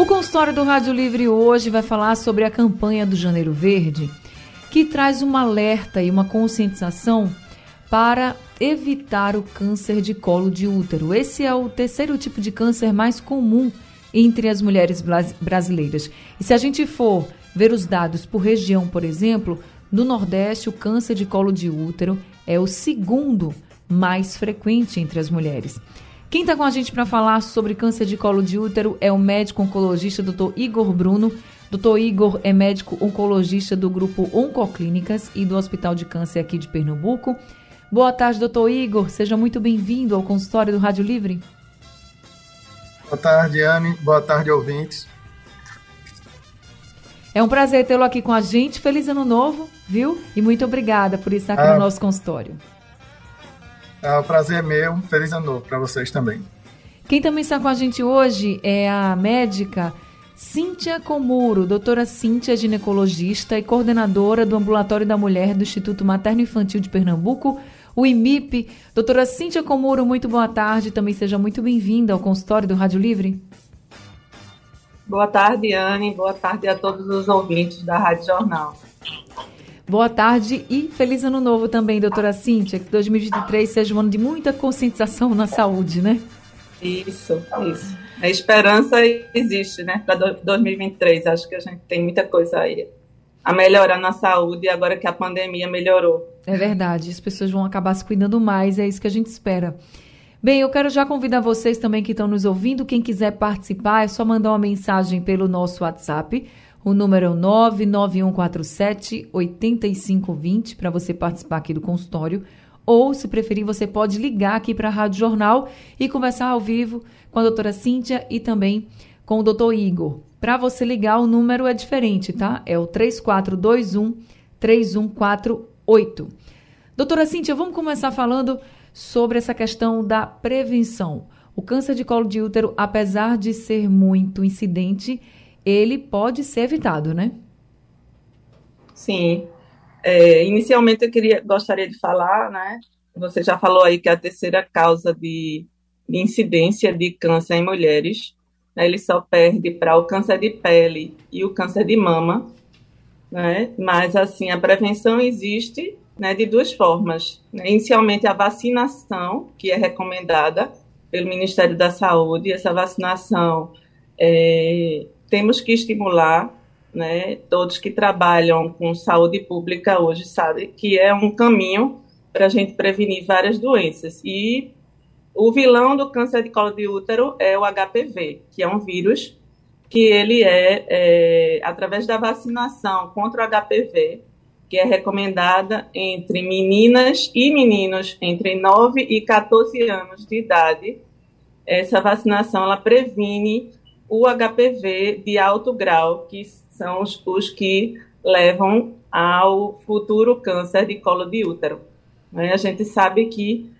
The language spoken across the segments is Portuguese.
O consultório do Rádio Livre hoje vai falar sobre a campanha do Janeiro Verde, que traz um alerta e uma conscientização para evitar o câncer de colo de útero. Esse é o terceiro tipo de câncer mais comum entre as mulheres brasileiras. E se a gente for ver os dados por região, por exemplo, no Nordeste o câncer de colo de útero é o segundo mais frequente entre as mulheres. Quem está com a gente para falar sobre câncer de colo de útero é o médico oncologista Dr. Igor Bruno. Dr. Igor é médico oncologista do grupo Oncoclínicas e do Hospital de Câncer aqui de Pernambuco. Boa tarde, doutor Igor. Seja muito bem-vindo ao consultório do Rádio Livre. Boa tarde, Anne. Boa tarde, ouvintes. É um prazer tê-lo aqui com a gente. Feliz ano novo, viu? E muito obrigada por estar aqui ah, no nosso consultório. É um prazer meu. Feliz ano novo para vocês também. Quem também está com a gente hoje é a médica Cíntia Comuro, doutora Cíntia, ginecologista e coordenadora do Ambulatório da Mulher do Instituto Materno Infantil de Pernambuco, o IMIP. Doutora Cíntia Comuro, muito boa tarde. Também seja muito bem-vinda ao consultório do Rádio Livre. Boa tarde, Anne. Boa tarde a todos os ouvintes da Rádio Jornal. Boa tarde e feliz ano novo também, doutora Cíntia. Que 2023 seja um ano de muita conscientização na saúde, né? Isso, isso. A esperança existe, né, para 2023. Acho que a gente tem muita coisa aí a melhorar na saúde agora que a pandemia melhorou. É verdade, as pessoas vão acabar se cuidando mais, é isso que a gente espera. Bem, eu quero já convidar vocês também que estão nos ouvindo, quem quiser participar, é só mandar uma mensagem pelo nosso WhatsApp o número é o 99147 8520 para você participar aqui do consultório. Ou, se preferir, você pode ligar aqui para a Rádio Jornal e conversar ao vivo com a doutora Cíntia e também com o doutor Igor. Para você ligar, o número é diferente, tá? É o 3421 3148. Doutora Cíntia, vamos começar falando sobre essa questão da prevenção. O câncer de colo de útero, apesar de ser muito incidente, ele pode ser evitado, né? Sim. É, inicialmente eu queria, gostaria de falar, né? Você já falou aí que a terceira causa de, de incidência de câncer em mulheres, né, ele só perde para o câncer de pele e o câncer de mama, né? Mas assim a prevenção existe, né, de duas formas. Né? Inicialmente a vacinação, que é recomendada pelo Ministério da Saúde, essa vacinação é, temos que estimular, né, todos que trabalham com saúde pública hoje sabem que é um caminho para a gente prevenir várias doenças. E o vilão do câncer de colo de útero é o HPV, que é um vírus que ele é, é através da vacinação contra o HPV, que é recomendada entre meninas e meninos entre 9 e 14 anos de idade. Essa vacinação ela previne o HPV de alto grau, que são os, os que levam ao futuro câncer de colo de útero. Né? A gente sabe que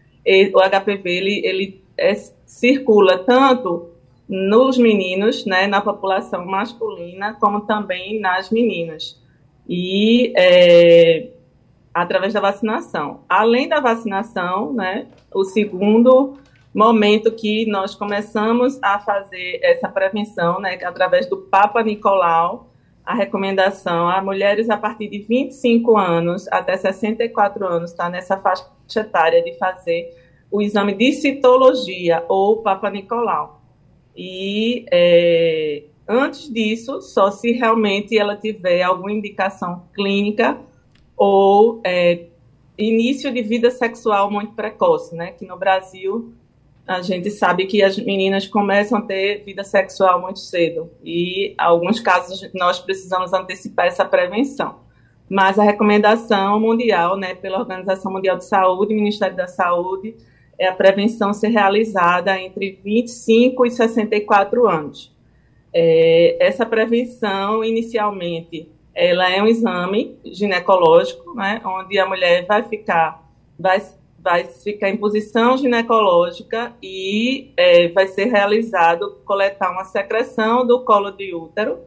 o HPV ele, ele é, circula tanto nos meninos, né, na população masculina, como também nas meninas. E é, através da vacinação. Além da vacinação, né, o segundo momento que nós começamos a fazer essa prevenção, né, através do Papa Nicolau, a recomendação a mulheres a partir de 25 anos até 64 anos, está nessa faixa etária de fazer o exame de citologia ou Papa Nicolau. E é, antes disso, só se realmente ela tiver alguma indicação clínica ou é, início de vida sexual muito precoce, né? Que no Brasil a gente sabe que as meninas começam a ter vida sexual muito cedo e, alguns casos, nós precisamos antecipar essa prevenção. Mas a recomendação mundial, né, pela Organização Mundial de Saúde, Ministério da Saúde, é a prevenção ser realizada entre 25 e 64 anos. É, essa prevenção, inicialmente, ela é um exame ginecológico, né, onde a mulher vai ficar, vai, vai ficar em posição ginecológica e é, vai ser realizado coletar uma secreção do colo de útero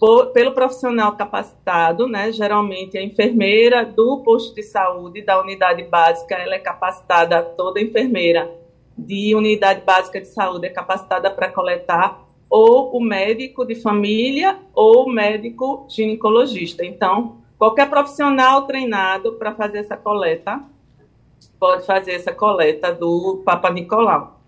por, pelo profissional capacitado, né, geralmente a enfermeira do posto de saúde da unidade básica, ela é capacitada, toda enfermeira de unidade básica de saúde é capacitada para coletar ou o médico de família ou o médico ginecologista. Então, qualquer profissional treinado para fazer essa coleta pode fazer essa coleta do Papa Nicolau.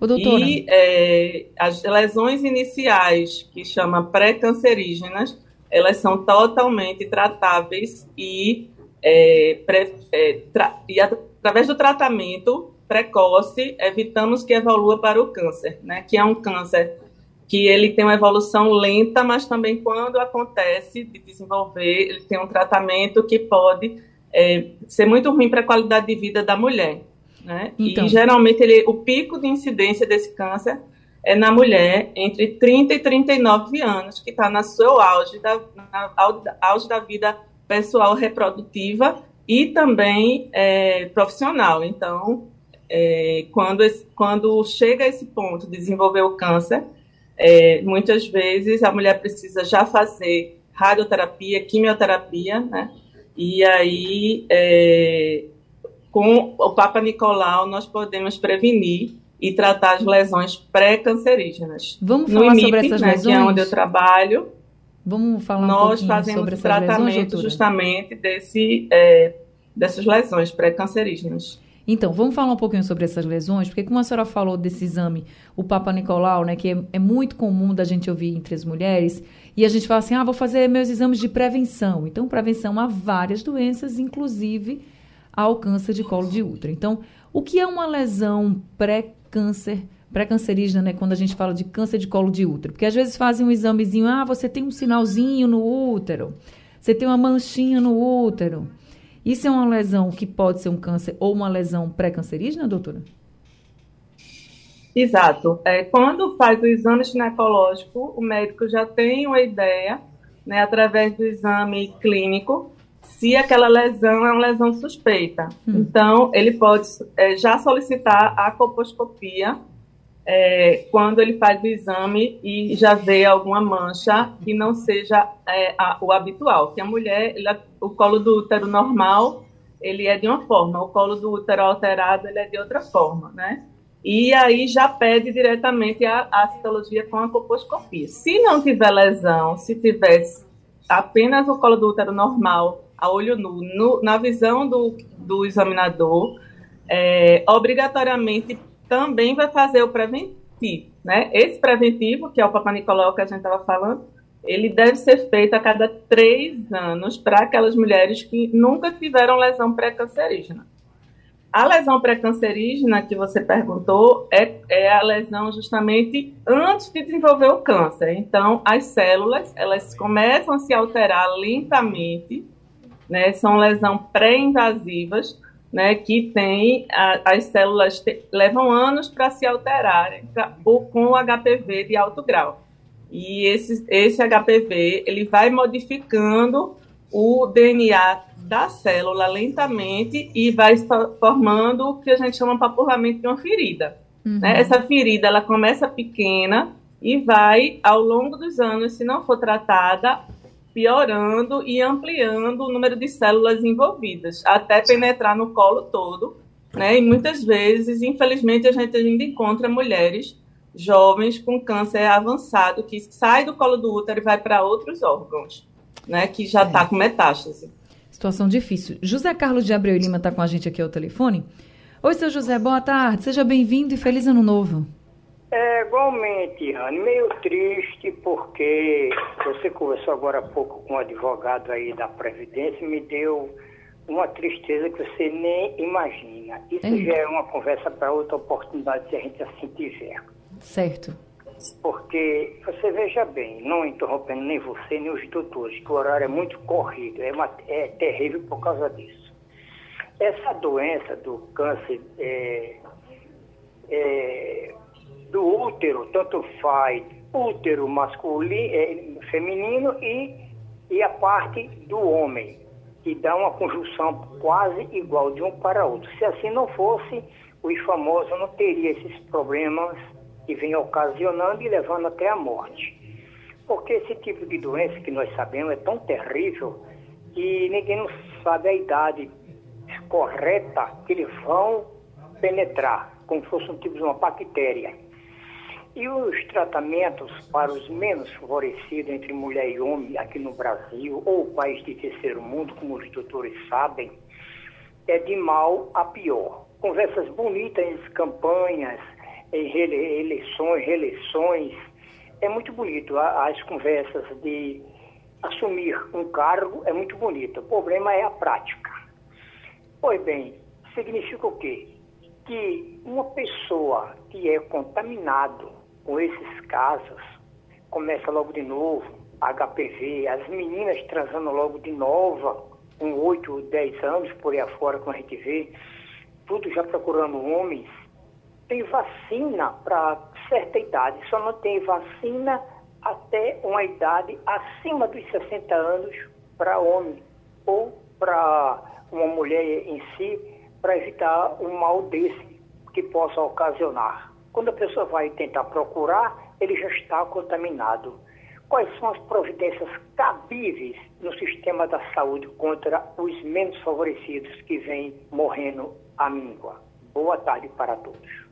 O doutora. E é, as lesões iniciais, que chama pré-cancerígenas, elas são totalmente tratáveis e, é, pré, é, e através do tratamento precoce, evitamos que evolua para o câncer, né? Que é um câncer que ele tem uma evolução lenta, mas também quando acontece de desenvolver, ele tem um tratamento que pode é, ser muito ruim para a qualidade de vida da mulher. Né? Então. E geralmente ele, o pico de incidência desse câncer é na mulher entre 30 e 39 anos, que está no seu auge da, na, auge da vida pessoal reprodutiva e também é, profissional. Então, é, quando, esse, quando chega a esse ponto de desenvolver o câncer, é, muitas vezes a mulher precisa já fazer radioterapia, quimioterapia, né? E aí, é, com o Papa Nicolau, nós podemos prevenir e tratar as lesões pré-cancerígenas. Vamos falar no sobre essas né, lesões? Que é onde eu trabalho. Vamos falar um nós fazemos sobre tratamento lesões, justamente desse, é, dessas lesões pré-cancerígenas. Então, vamos falar um pouquinho sobre essas lesões, porque como a senhora falou desse exame, o Papa Nicolau, né, que é, é, muito comum da gente ouvir entre as mulheres, e a gente fala assim, ah, vou fazer meus exames de prevenção. Então, prevenção a várias doenças, inclusive ao câncer de colo de útero. Então, o que é uma lesão pré-câncer, pré-cancerígena, né, quando a gente fala de câncer de colo de útero? Porque às vezes fazem um examezinho, ah, você tem um sinalzinho no útero, você tem uma manchinha no útero. Isso é uma lesão que pode ser um câncer ou uma lesão pré-cancerígena, doutora? Exato. É, quando faz o exame ginecológico, o médico já tem uma ideia, né, através do exame clínico, se aquela lesão é uma lesão suspeita. Hum. Então, ele pode é, já solicitar a coposcopia é, quando ele faz o exame e já vê alguma mancha que não seja é, a, o habitual, que a mulher, o colo do útero normal, ele é de uma forma, o colo do útero alterado, ele é de outra forma, né? E aí já pede diretamente a, a citologia com a coposcopia. Se não tiver lesão, se tivesse apenas o colo do útero normal, a olho nu, no, na visão do, do examinador, é, obrigatoriamente também vai fazer o preventivo. Né? Esse preventivo, que é o Papa Nicolau que a gente estava falando, ele deve ser feito a cada três anos para aquelas mulheres que nunca tiveram lesão pré-cancerígena. A lesão pré-cancerígena que você perguntou é, é, a lesão justamente antes de desenvolver o câncer. Então, as células elas começam a se alterar lentamente, né? São lesão pré-invasivas né, que tem a, as células te, levam anos para se alterarem pra, com o HPV de alto grau. E esse, esse HPV ele vai modificando o DNA da célula lentamente e vai formando o que a gente chama papurramento de uma ferida. Uhum. Né? Essa ferida ela começa pequena e vai, ao longo dos anos, se não for tratada, piorando e ampliando o número de células envolvidas, até penetrar no colo todo. Né? E muitas vezes, infelizmente, a gente ainda encontra mulheres jovens com câncer avançado que sai do colo do útero e vai para outros órgãos, né? que já está é. com metástase. Situação difícil. José Carlos de Abreu Lima está com a gente aqui ao telefone. Oi, seu José, boa tarde. Seja bem-vindo e feliz ano novo. É, igualmente, Rani, meio triste porque você conversou agora há pouco com um advogado aí da Previdência me deu uma tristeza que você nem imagina. Isso já é uma conversa para outra oportunidade se a gente assim tiver. Certo. Porque você veja bem, não interrompendo nem você nem os doutores, que o horário é muito corrido, é, uma, é terrível por causa disso. Essa doença do câncer é, é do útero, tanto faz útero masculino, é, feminino e e a parte do homem, que dá uma conjunção quase igual de um para outro. Se assim não fosse, os famosos não teriam esses problemas que vêm ocasionando e levando até a morte. Porque esse tipo de doença que nós sabemos é tão terrível que ninguém não sabe a idade correta que eles vão penetrar, como se fosse um tipo de uma bactéria. E os tratamentos para os menos favorecidos entre mulher e homem aqui no Brasil, ou país de terceiro mundo, como os doutores sabem, é de mal a pior. Conversas bonitas, campanhas, eleições, reeleições, é muito bonito. As conversas de assumir um cargo é muito bonito. O problema é a prática. Pois bem, significa o quê? Que uma pessoa que é contaminado com esses casos, começa logo de novo, HPV, as meninas transando logo de nova, com 8 ou 10 anos, por aí afora, como a gente vê, tudo já procurando homens. Tem vacina para certa idade, só não tem vacina até uma idade acima dos 60 anos para homem ou para uma mulher em si, para evitar um mal desse que possa ocasionar. Quando a pessoa vai tentar procurar, ele já está contaminado. Quais são as providências cabíveis no sistema da saúde contra os menos favorecidos que vêm morrendo à míngua? Boa tarde para todos.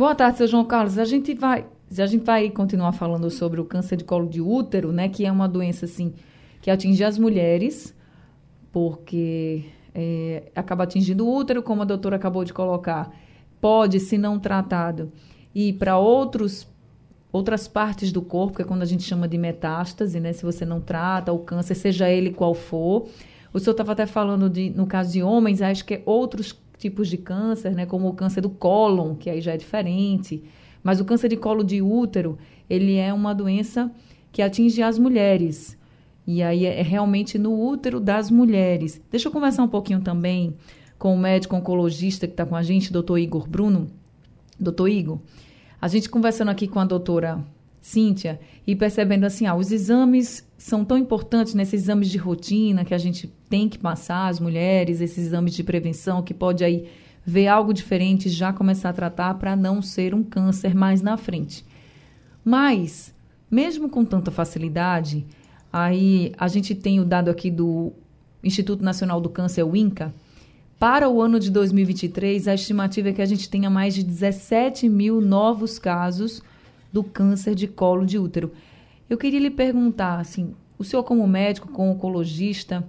Boa tarde, seu João Carlos. A gente vai, a gente vai continuar falando sobre o câncer de colo de útero, né, que é uma doença assim que atinge as mulheres, porque é, acaba atingindo o útero, como a doutora acabou de colocar pode, se não tratado, ir para outros outras partes do corpo, que é quando a gente chama de metástase, né? Se você não trata o câncer, seja ele qual for. O senhor estava até falando de, no caso de homens, acho que é outros tipos de câncer, né? Como o câncer do cólon, que aí já é diferente. Mas o câncer de colo de útero, ele é uma doença que atinge as mulheres. E aí é, é realmente no útero das mulheres. Deixa eu conversar um pouquinho também com o médico oncologista que está com a gente, doutor Igor Bruno. Doutor Igor, a gente conversando aqui com a doutora Cíntia e percebendo assim, ah, os exames são tão importantes nesses exames de rotina que a gente tem que passar, as mulheres, esses exames de prevenção que pode aí ver algo diferente e já começar a tratar para não ser um câncer mais na frente. Mas, mesmo com tanta facilidade, aí a gente tem o dado aqui do Instituto Nacional do Câncer, o INCA, para o ano de 2023, a estimativa é que a gente tenha mais de 17 mil novos casos do câncer de colo de útero. Eu queria lhe perguntar, assim, o senhor como médico, como oncologista,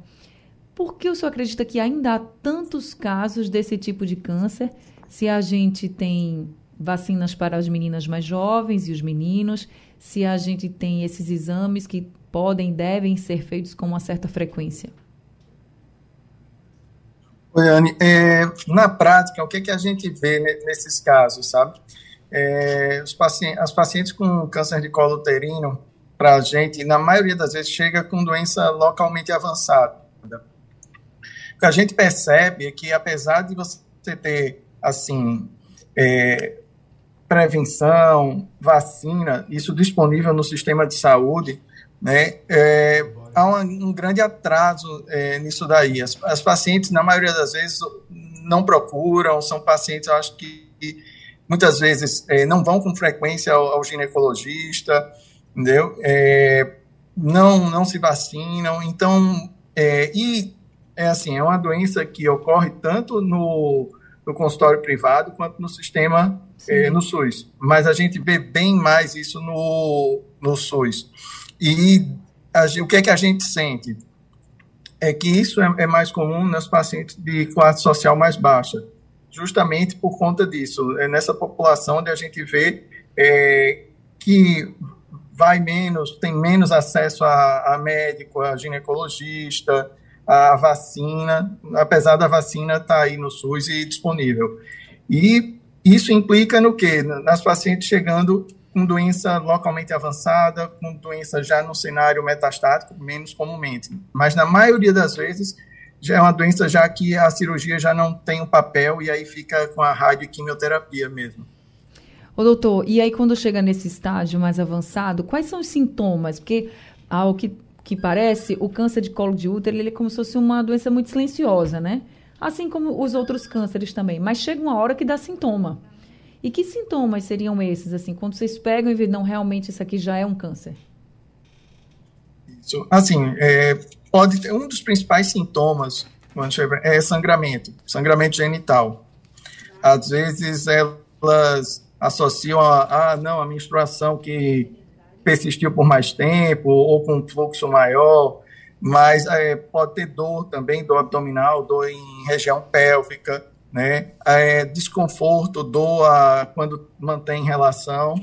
por que o senhor acredita que ainda há tantos casos desse tipo de câncer se a gente tem vacinas para as meninas mais jovens e os meninos, se a gente tem esses exames que podem devem ser feitos com uma certa frequência? Goiane, é, na prática, o que, que a gente vê nesses casos, sabe? É, os as pacientes com câncer de colo uterino, para a gente, na maioria das vezes, chega com doença localmente avançada. O que a gente percebe é que, apesar de você ter, assim, é, prevenção, vacina, isso disponível no sistema de saúde, né, é, há um, um grande atraso é, nisso daí. As, as, pacientes, na maioria das vezes, não procuram, são pacientes, eu acho que muitas vezes é, não vão com frequência ao, ao ginecologista, entendeu? É, não, não se vacinam, então, é, e é assim, é uma doença que ocorre tanto no, no consultório privado quanto no sistema, é, no SUS, mas a gente vê bem mais isso no, no SUS. E a, o que é que a gente sente? É que isso é, é mais comum nas pacientes de classe social mais baixa, justamente por conta disso. É nessa população onde a gente vê é, que vai menos, tem menos acesso a, a médico, a ginecologista, a vacina, apesar da vacina estar tá aí no SUS e disponível. E isso implica no quê? Nas pacientes chegando com doença localmente avançada, com doença já no cenário metastático, menos comumente. Mas na maioria das vezes já é uma doença já que a cirurgia já não tem um papel e aí fica com a radioquimioterapia mesmo. Ô doutor, e aí quando chega nesse estágio mais avançado, quais são os sintomas? Porque ao que que parece, o câncer de colo de útero ele é como se fosse uma doença muito silenciosa, né? Assim como os outros cânceres também. Mas chega uma hora que dá sintoma. E que sintomas seriam esses, assim, quando vocês pegam e veem, não, realmente isso aqui já é um câncer? Isso. Assim, é, pode ter, um dos principais sintomas é sangramento, sangramento genital. Às vezes elas associam a, ah, não, a menstruação que persistiu por mais tempo ou com um fluxo maior, mas é, pode ter dor também, dor abdominal, dor em região pélvica, né? É, desconforto, dor a, quando mantém relação.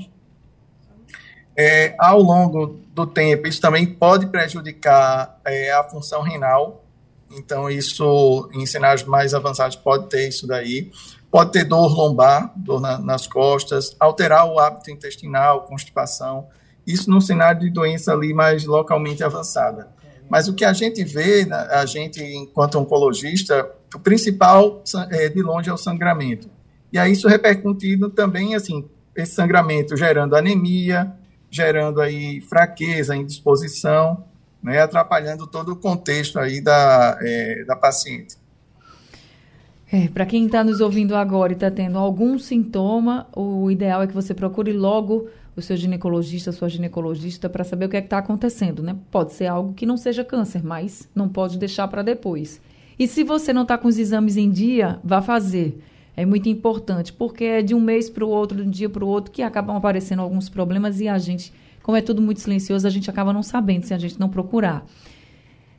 É, ao longo do tempo, isso também pode prejudicar é, a função renal, então isso, em cenários mais avançados, pode ter isso daí. Pode ter dor lombar, dor na, nas costas, alterar o hábito intestinal, constipação, isso num cenário de doença ali mais localmente avançada. Mas o que a gente vê, né, a gente, enquanto oncologista, o principal é, de longe é o sangramento. E aí isso repercutindo também, assim, esse sangramento gerando anemia, gerando aí fraqueza, indisposição, né, atrapalhando todo o contexto aí da, é, da paciente. É, para quem está nos ouvindo agora e está tendo algum sintoma, o ideal é que você procure logo o seu ginecologista, sua ginecologista, para saber o que é está acontecendo, né? Pode ser algo que não seja câncer, mas não pode deixar para depois. E se você não está com os exames em dia, vá fazer. É muito importante, porque é de um mês para o outro, de um dia para o outro, que acabam aparecendo alguns problemas e a gente, como é tudo muito silencioso, a gente acaba não sabendo se a gente não procurar.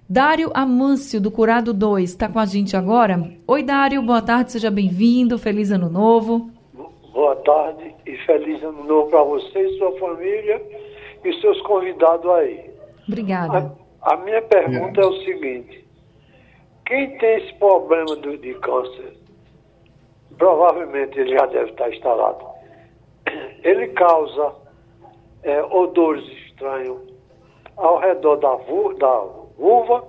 Dário Amâncio, do Curado 2, está com a gente agora. Oi, Dário, boa tarde, seja bem-vindo, feliz ano novo. Boa tarde e feliz ano novo para você sua família e seus convidados aí. Obrigada. A, a minha pergunta é o seguinte: quem tem esse problema do, de câncer, provavelmente ele já deve estar instalado. Ele causa é, odores estranhos ao redor da, vu, da vulva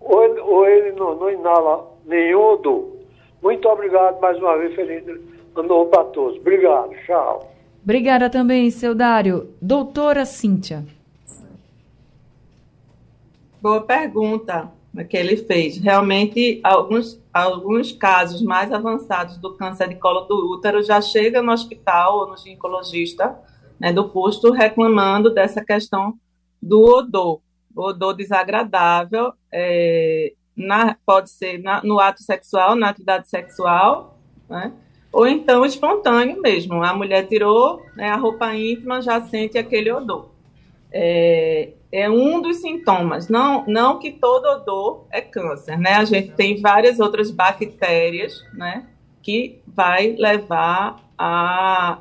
ou ele, ou ele não, não inala nenhum odor. Muito obrigado mais uma vez, feliz ano para todos. Obrigado, tchau. Obrigada também, seu Dário. Doutora Cíntia. Boa pergunta que ele fez. Realmente, alguns, alguns casos mais avançados do câncer de colo do útero já chegam no hospital ou no ginecologista né, do posto reclamando dessa questão do odor. Odor desagradável é, na, pode ser na, no ato sexual, na atividade sexual, né? ou então espontâneo mesmo. A mulher tirou né, a roupa íntima, já sente aquele odor. É, é, um dos sintomas. Não, não que todo odor é câncer, né? A gente tem várias outras bactérias, né? Que vai levar a,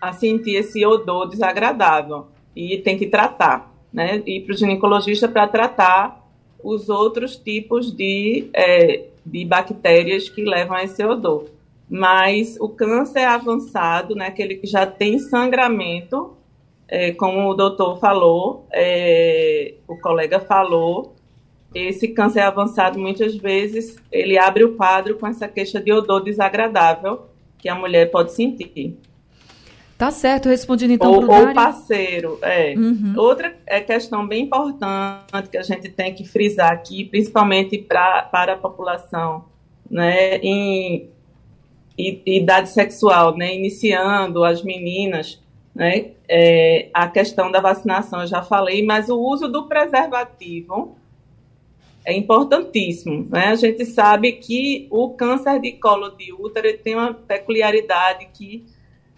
a sentir esse odor desagradável. E tem que tratar, né? Ir para o ginecologista para tratar os outros tipos de, é, de bactérias que levam a esse odor mas o câncer avançado, né, aquele que já tem sangramento, é, como o doutor falou, é, o colega falou, esse câncer avançado muitas vezes ele abre o quadro com essa queixa de odor desagradável que a mulher pode sentir. Tá certo, respondido então para o parceiro, é. Uhum. Outra é questão bem importante que a gente tem que frisar aqui, principalmente pra, para a população, né, em idade sexual, né, iniciando as meninas, né, é, a questão da vacinação eu já falei, mas o uso do preservativo é importantíssimo, né? A gente sabe que o câncer de colo de útero tem uma peculiaridade que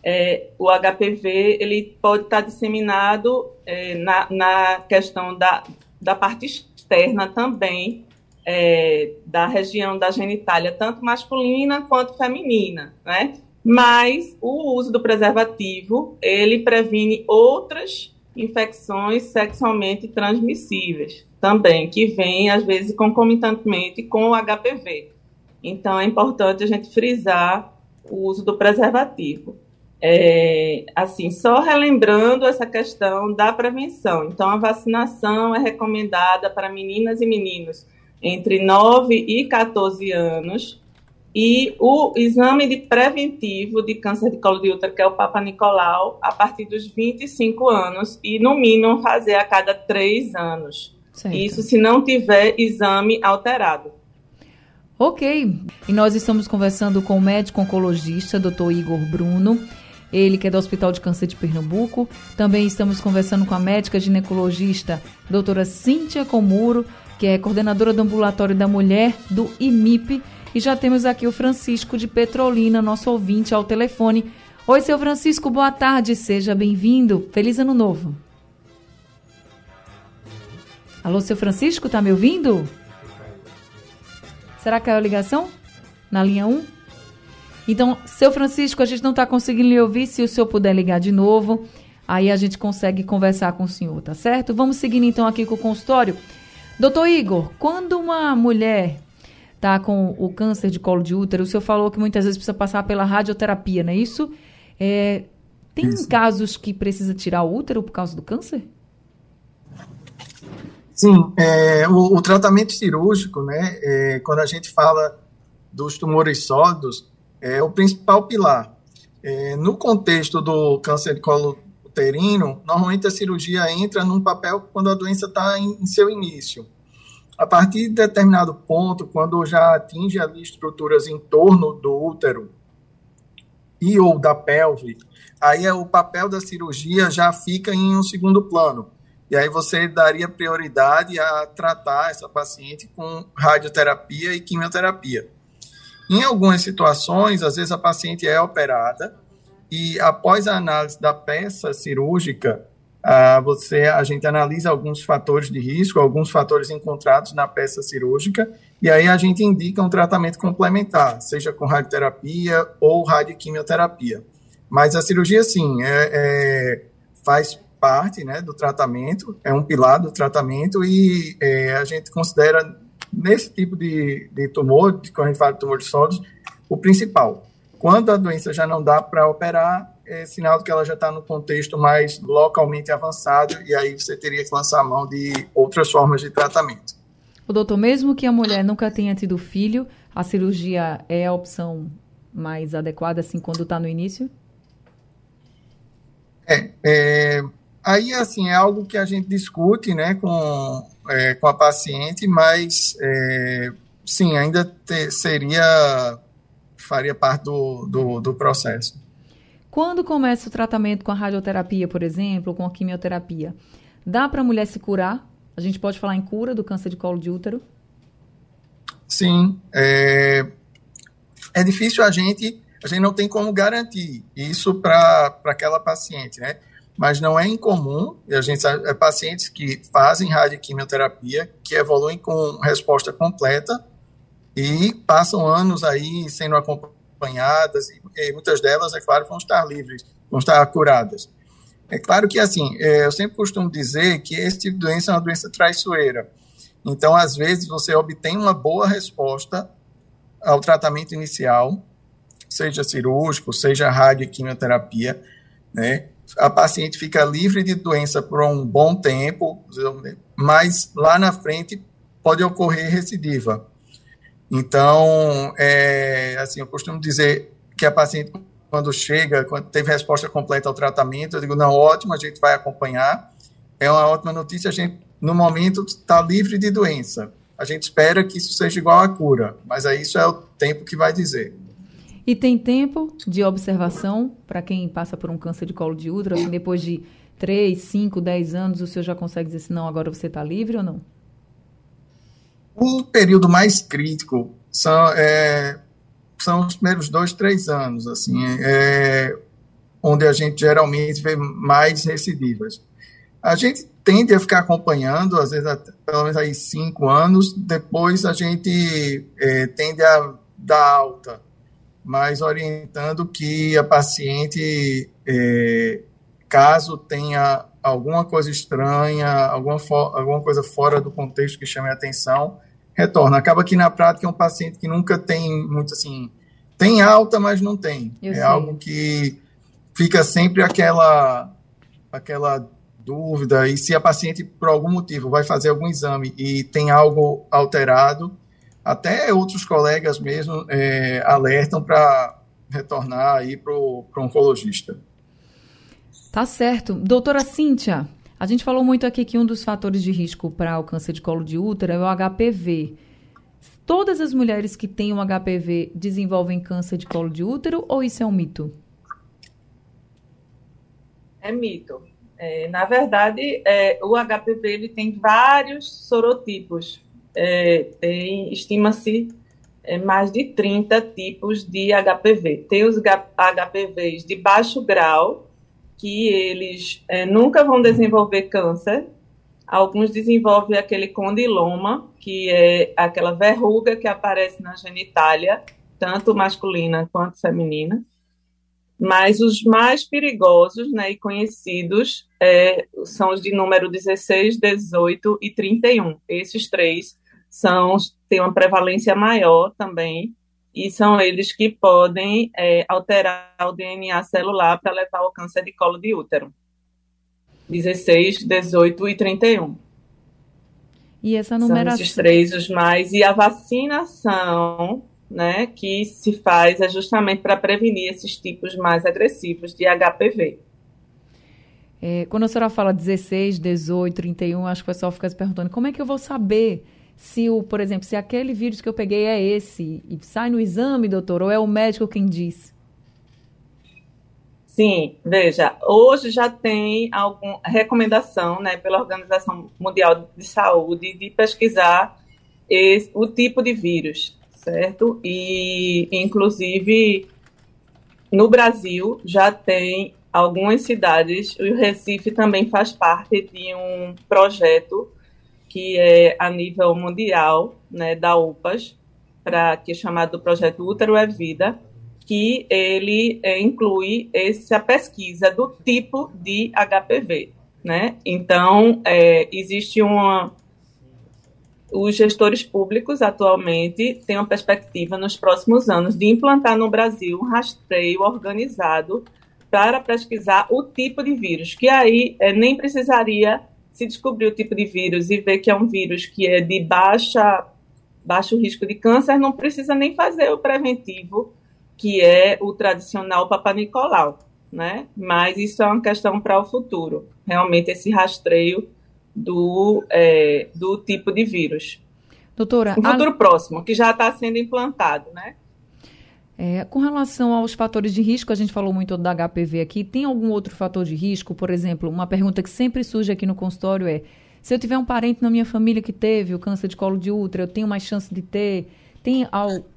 é, o HPV ele pode estar disseminado é, na, na questão da, da parte externa também é, da região da genitália, tanto masculina quanto feminina, né? Mas o uso do preservativo, ele previne outras infecções sexualmente transmissíveis também, que vêm, às vezes, concomitantemente com o HPV. Então, é importante a gente frisar o uso do preservativo. É, assim, só relembrando essa questão da prevenção. Então, a vacinação é recomendada para meninas e meninos entre 9 e 14 anos, e o exame de preventivo de câncer de colo de útero, que é o Papa Nicolau, a partir dos 25 anos, e no mínimo fazer a cada três anos. Certo. Isso se não tiver exame alterado. Ok. E nós estamos conversando com o médico oncologista, Dr. Igor Bruno. Ele que é do Hospital de Câncer de Pernambuco. Também estamos conversando com a médica ginecologista, doutora Cíntia Comuro, que é coordenadora do ambulatório da mulher do IMIP. E já temos aqui o Francisco de Petrolina, nosso ouvinte ao telefone. Oi, seu Francisco, boa tarde, seja bem-vindo. Feliz ano novo. Alô, seu Francisco, tá me ouvindo? Será que é a ligação? Na linha 1? Então, seu Francisco, a gente não está conseguindo lhe ouvir. Se o senhor puder ligar de novo, aí a gente consegue conversar com o senhor, tá certo? Vamos seguindo então aqui com o consultório. Doutor Igor, quando uma mulher tá com o câncer de colo de útero, o senhor falou que muitas vezes precisa passar pela radioterapia, não é isso? É, tem isso. casos que precisa tirar o útero por causa do câncer? Sim, é, o, o, tratamento cirúrgico, né, é, quando a gente fala dos tumores sólidos, é o principal pilar. É, no contexto do câncer de colo uterino, normalmente a cirurgia entra num papel quando a doença está em, em, seu início. A partir de determinado ponto, quando já atinge ali estruturas em torno do útero e ou da pelve, aí é, o papel da cirurgia já fica em um segundo plano e aí você daria prioridade a tratar essa paciente com radioterapia e quimioterapia. Em algumas situações, às vezes a paciente é operada e após a análise da peça cirúrgica, uh, você, a gente analisa alguns fatores de risco, alguns fatores encontrados na peça cirúrgica, e aí a gente indica um tratamento complementar, seja com radioterapia ou radioquimioterapia. Mas a cirurgia, sim, é, é, faz parte né, do tratamento, é um pilar do tratamento e é, a gente considera nesse tipo de, de tumor, de, quando a gente fala de tumor de sólidos, o principal. Quando a doença já não dá para operar, é sinal de que ela já está no contexto mais localmente avançado e aí você teria que lançar a mão de outras formas de tratamento. O doutor, mesmo que a mulher nunca tenha tido filho, a cirurgia é a opção mais adequada, assim, quando está no início? É, é, Aí, assim, é algo que a gente discute, né, com, é, com a paciente, mas, é, sim, ainda te, seria, faria parte do, do, do processo. Quando começa o tratamento com a radioterapia, por exemplo, com a quimioterapia, dá para a mulher se curar? A gente pode falar em cura do câncer de colo de útero? Sim. É, é difícil a gente, a gente não tem como garantir isso para aquela paciente, né? mas não é incomum, a gente sabe, é pacientes que fazem radioquimioterapia, que evoluem com resposta completa e passam anos aí sendo acompanhadas, e, e muitas delas, é claro, vão estar livres, vão estar curadas. É claro que, assim, é, eu sempre costumo dizer que esse tipo de doença é uma doença traiçoeira. Então, às vezes, você obtém uma boa resposta ao tratamento inicial, seja cirúrgico, seja radioquimioterapia, né? a paciente fica livre de doença por um bom tempo, mas lá na frente pode ocorrer recidiva. Então, é, assim, eu costumo dizer que a paciente, quando chega, quando teve resposta completa ao tratamento, eu digo, não, ótimo, a gente vai acompanhar. É uma ótima notícia, a gente, no momento, está livre de doença. A gente espera que isso seja igual à cura, mas aí isso é o tempo que vai dizer. E tem tempo de observação para quem passa por um câncer de colo de útero, assim, depois de 3, 5, 10 anos, o senhor já consegue dizer assim, não, agora você está livre ou não? O período mais crítico são, é, são os primeiros dois, três anos, assim, é, onde a gente geralmente vê mais recidivas. A gente tende a ficar acompanhando, às vezes, até, pelo menos aí cinco anos, depois a gente é, tende a dar alta mas orientando que a paciente, é, caso tenha alguma coisa estranha, alguma, alguma coisa fora do contexto que chame a atenção, retorna. Acaba que na prática é um paciente que nunca tem muito assim, tem alta, mas não tem. Eu é sei. algo que fica sempre aquela aquela dúvida e se a paciente por algum motivo vai fazer algum exame e tem algo alterado, até outros colegas mesmo é, alertam para retornar aí para o oncologista. Tá certo. Doutora Cíntia, A gente falou muito aqui que um dos fatores de risco para o câncer de colo de útero é o HPV. Todas as mulheres que têm um HPV desenvolvem câncer de colo de útero ou isso é um mito? É mito. É, na verdade, é, o HPV ele tem vários sorotipos. É, estima-se é, mais de 30 tipos de HPV. Tem os HPVs de baixo grau, que eles é, nunca vão desenvolver câncer. Alguns desenvolvem aquele condiloma, que é aquela verruga que aparece na genitália, tanto masculina quanto feminina. Mas os mais perigosos né, e conhecidos é, são os de número 16, 18 e 31. Esses três são têm uma prevalência maior também e são eles que podem é, alterar o DNA celular para levar ao câncer de colo de útero. 16, 18 e 31. E essa numeração? São esses três os mais. E a vacinação né, que se faz é justamente para prevenir esses tipos mais agressivos de HPV. É, quando a senhora fala 16, 18, 31, acho que o pessoal fica se perguntando como é que eu vou saber se o, por exemplo, se aquele vírus que eu peguei é esse e sai no exame, doutor, ou é o médico quem diz? Sim, veja, hoje já tem alguma recomendação, né, pela Organização Mundial de Saúde de pesquisar esse, o tipo de vírus, certo? E, inclusive, no Brasil já tem algumas cidades, o Recife também faz parte de um projeto que é a nível mundial, né, da UPAS, para que é chamado projeto Útero é Vida, que ele é, inclui essa pesquisa do tipo de HPV, né? Então é, existe uma os gestores públicos atualmente têm uma perspectiva nos próximos anos de implantar no Brasil um rastreio organizado para pesquisar o tipo de vírus, que aí é, nem precisaria se descobrir o tipo de vírus e ver que é um vírus que é de baixa, baixo risco de câncer, não precisa nem fazer o preventivo, que é o tradicional Papa Nicolau, né? Mas isso é uma questão para o futuro, realmente esse rastreio do, é, do tipo de vírus. Doutora, no futuro a... próximo, que já está sendo implantado, né? É, com relação aos fatores de risco, a gente falou muito da HPV aqui. Tem algum outro fator de risco? Por exemplo, uma pergunta que sempre surge aqui no consultório é: se eu tiver um parente na minha família que teve o câncer de colo de útero, eu tenho mais chance de ter? Tem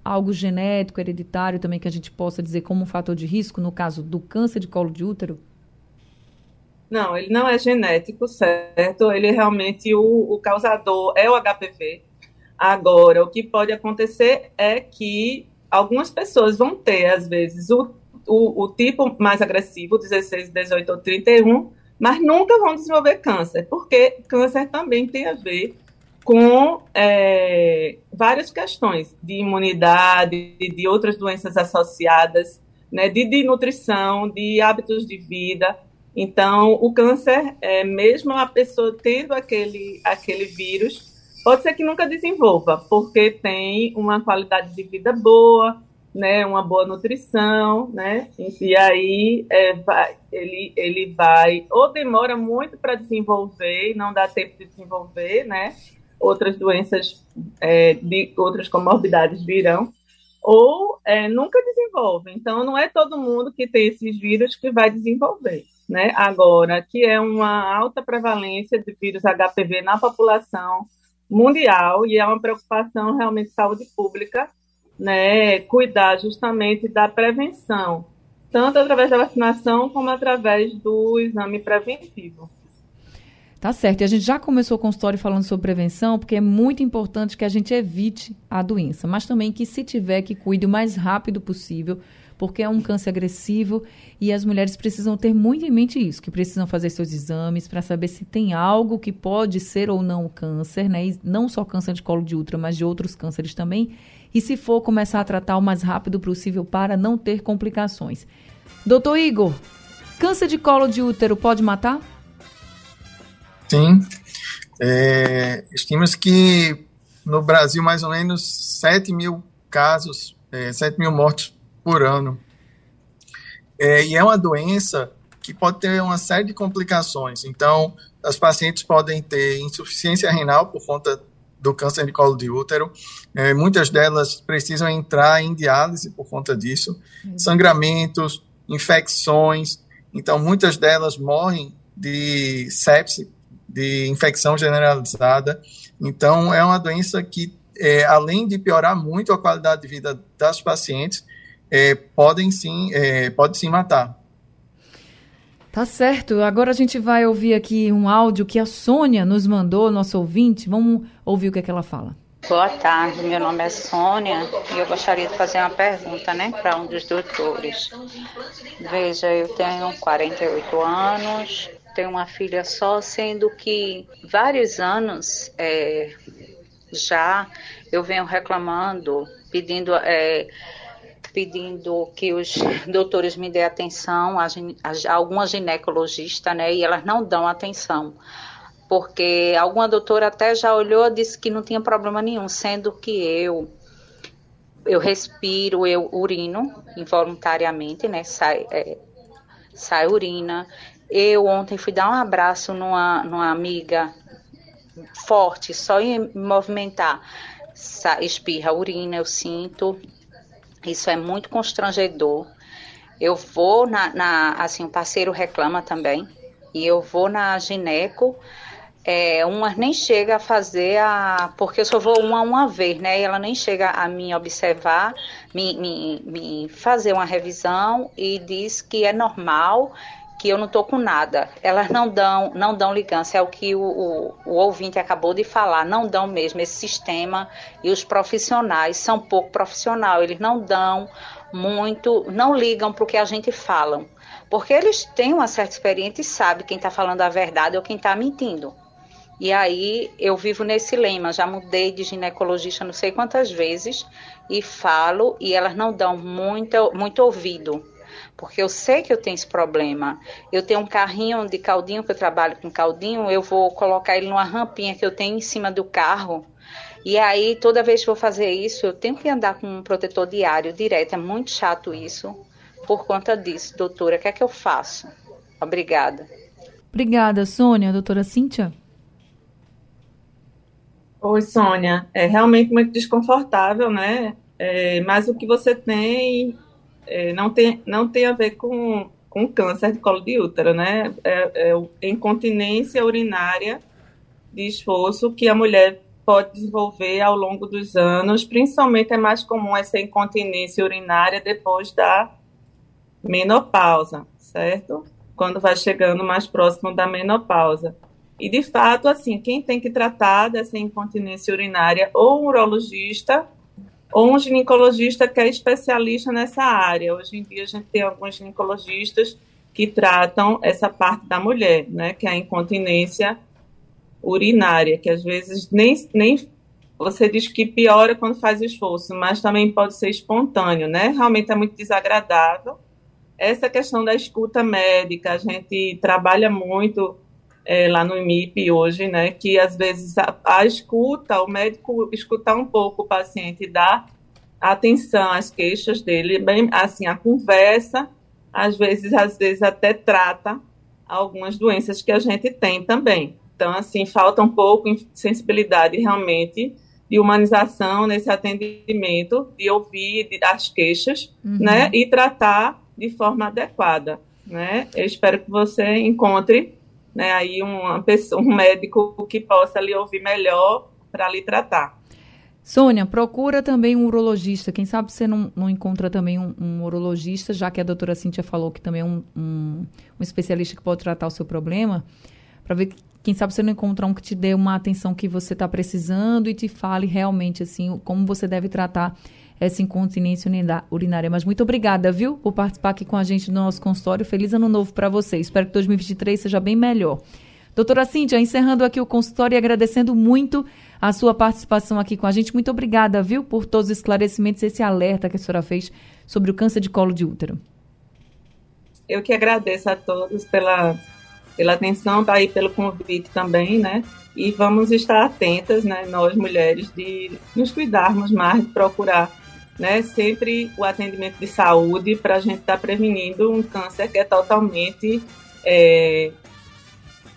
algo genético, hereditário também que a gente possa dizer como um fator de risco no caso do câncer de colo de útero? Não, ele não é genético, certo? Ele realmente, o, o causador é o HPV. Agora, o que pode acontecer é que algumas pessoas vão ter, às vezes, o, o, o tipo mais agressivo, 16, 18 ou 31, mas nunca vão desenvolver câncer, porque câncer também tem a ver com é, várias questões de imunidade, de outras doenças associadas, né, de, de, nutrição, de hábitos de vida. Então, o câncer, é, mesmo a pessoa tendo aquele, aquele vírus, Pode ser que nunca desenvolva, porque tem uma qualidade de vida boa, né, uma boa nutrição, né, e aí é, vai, ele, ele vai, ou demora muito para desenvolver não dá tempo de desenvolver, né, outras doenças, é, de outras comorbidades virão, ou é, nunca desenvolve. Então, não é todo mundo que tem esses vírus que vai desenvolver. Né? Agora, que é uma alta prevalência de vírus HPV na população, mundial e é uma preocupação realmente de saúde pública, né, cuidar justamente da prevenção, tanto através da vacinação como através do exame preventivo. Tá certo. E a gente já começou o consultório falando sobre prevenção, porque é muito importante que a gente evite a doença, mas também que se tiver que cuide o mais rápido possível, porque é um câncer agressivo e as mulheres precisam ter muito em mente isso, que precisam fazer seus exames para saber se tem algo que pode ser ou não câncer, né? E não só câncer de colo de útero, mas de outros cânceres também. E se for começar a tratar o mais rápido possível para não ter complicações. Doutor Igor, câncer de colo de útero pode matar? Sim. É, Estima-se que no Brasil mais ou menos 7 mil casos, é, 7 mil mortes por ano. É, e é uma doença que pode ter uma série de complicações. Então, as pacientes podem ter insuficiência renal por conta do câncer de colo de útero. É, muitas delas precisam entrar em diálise por conta disso. Uhum. Sangramentos, infecções. Então, muitas delas morrem de sepse, de infecção generalizada. Então, é uma doença que, é, além de piorar muito a qualidade de vida das pacientes, é, podem sim, é, pode sim matar. Tá certo. Agora a gente vai ouvir aqui um áudio que a Sônia nos mandou, nosso ouvinte. Vamos ouvir o que, é que ela fala. Boa tarde, meu nome é Sônia e eu gostaria de fazer uma pergunta, né, para um dos doutores. Veja, eu tenho 48 anos, tenho uma filha só, sendo que vários anos é, já eu venho reclamando, pedindo é, pedindo que os doutores me dêem atenção, a, a, alguma ginecologista, né, e elas não dão atenção. Porque alguma doutora até já olhou e disse que não tinha problema nenhum, sendo que eu eu respiro, eu urino involuntariamente, né, sai, é, sai urina. Eu ontem fui dar um abraço numa, numa amiga forte, só em movimentar, espirra urina, eu sinto, isso é muito constrangedor. Eu vou na, na assim, o parceiro reclama também, e eu vou na gineco, é, uma nem chega a fazer a. Porque eu só vou uma uma vez, né? E ela nem chega a me observar, me, me, me fazer uma revisão e diz que é normal que eu não estou com nada. Elas não dão, não dão ligança, é o que o, o, o, ouvinte acabou de falar, não dão mesmo esse sistema e os profissionais são pouco profissional, eles não dão muito, não ligam para o que a gente fala, porque eles têm uma certa experiência e sabem quem está falando a verdade ou quem está mentindo. E aí eu vivo nesse lema, já mudei de ginecologista não sei quantas vezes e falo e elas não dão muito, muito ouvido porque eu sei que eu tenho esse problema. Eu tenho um carrinho de caldinho, que eu trabalho com caldinho, eu vou colocar ele numa rampinha que eu tenho em cima do carro. E aí, toda vez que vou fazer isso, eu tenho que andar com um protetor diário direto. É muito chato isso. Por conta disso, doutora, o que é que eu faço? Obrigada. Obrigada, Sônia. Doutora Cíntia? Oi, Sônia. É realmente muito desconfortável, né? É, mas o que você tem é, não, tem, não tem a ver com, com câncer de colo de útero, né? É, é incontinência urinária de esforço que a mulher pode desenvolver ao longo dos anos, principalmente é mais comum essa incontinência urinária depois da menopausa, certo? Quando vai chegando mais próximo da menopausa. E de fato, assim, quem tem que tratar dessa incontinência urinária ou um urologista ou um ginecologista que é especialista nessa área. Hoje em dia a gente tem alguns ginecologistas que tratam essa parte da mulher, né, que é a incontinência urinária, que às vezes nem, nem você diz que piora quando faz esforço, mas também pode ser espontâneo, né? Realmente é muito desagradável. Essa questão da escuta médica, a gente trabalha muito é, lá no IMIP hoje, né, que às vezes a, a, escuta, o médico escutar um pouco o paciente e dar atenção às queixas dele, bem, assim, a conversa, às vezes, às vezes até trata algumas doenças que a gente tem também. Então, assim, falta um pouco de sensibilidade realmente de humanização nesse atendimento, de ouvir as queixas, uhum. né, e tratar de forma adequada, né? Eu espero que você encontre né, aí uma pessoa, um médico que possa lhe ouvir melhor para lhe tratar. Sônia, procura também um urologista. Quem sabe você não, não encontra também um, um, urologista, já que a doutora Cíntia falou que também é um, um, um especialista que pode tratar o seu problema, para ver quem sabe você não encontra um que te dê uma atenção que você está precisando e te fale realmente assim como você deve tratar essa incontinência urinária. Mas muito obrigada, viu, por participar aqui com a gente do nosso consultório. Feliz ano novo para você. Espero que 2023 seja bem melhor. Doutora Cíntia, encerrando aqui o consultório e agradecendo muito a sua participação aqui com a gente. Muito obrigada, viu, por todos os esclarecimentos, esse alerta que a senhora fez sobre o câncer de colo de útero. Eu que agradeço a todos pela, pela atenção, tá aí pelo convite também, né? E vamos estar atentas, né, nós mulheres, de nos cuidarmos mais, de procurar né, sempre o atendimento de saúde para a gente estar tá prevenindo um câncer que é totalmente é,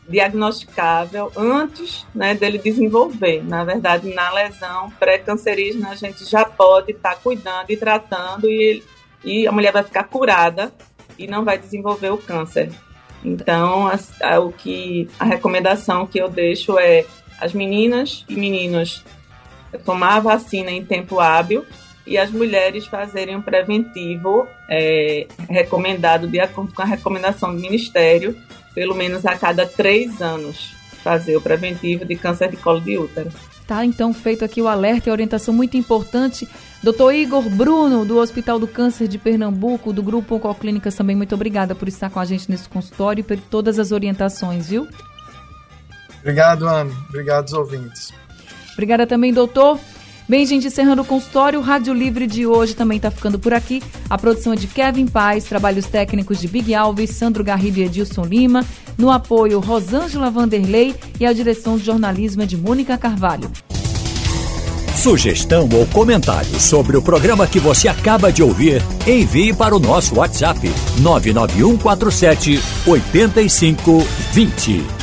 diagnosticável antes né, dele desenvolver. Na verdade, na lesão pré-cancerígena, a gente já pode estar tá cuidando e tratando e, e a mulher vai ficar curada e não vai desenvolver o câncer. Então, a, a, o que, a recomendação que eu deixo é as meninas e meninos tomar a vacina em tempo hábil e as mulheres fazerem um preventivo é, recomendado de acordo com a recomendação do Ministério, pelo menos a cada três anos, fazer o preventivo de câncer de colo de útero. Tá, então, feito aqui o alerta e a orientação muito importante. Doutor Igor Bruno, do Hospital do Câncer de Pernambuco, do Grupo Oncoclínicas, também muito obrigada por estar com a gente nesse consultório e por todas as orientações, viu? Obrigado, Anne. Obrigado aos ouvintes. Obrigada também, doutor. Bem, gente, encerrando o consultório, o Rádio Livre de hoje também está ficando por aqui. A produção é de Kevin Paz, trabalhos técnicos de Big Alves, Sandro Garrido e Edilson Lima. No apoio, Rosângela Vanderlei e a direção de jornalismo é de Mônica Carvalho. Sugestão ou comentário sobre o programa que você acaba de ouvir, envie para o nosso WhatsApp 99147 8520.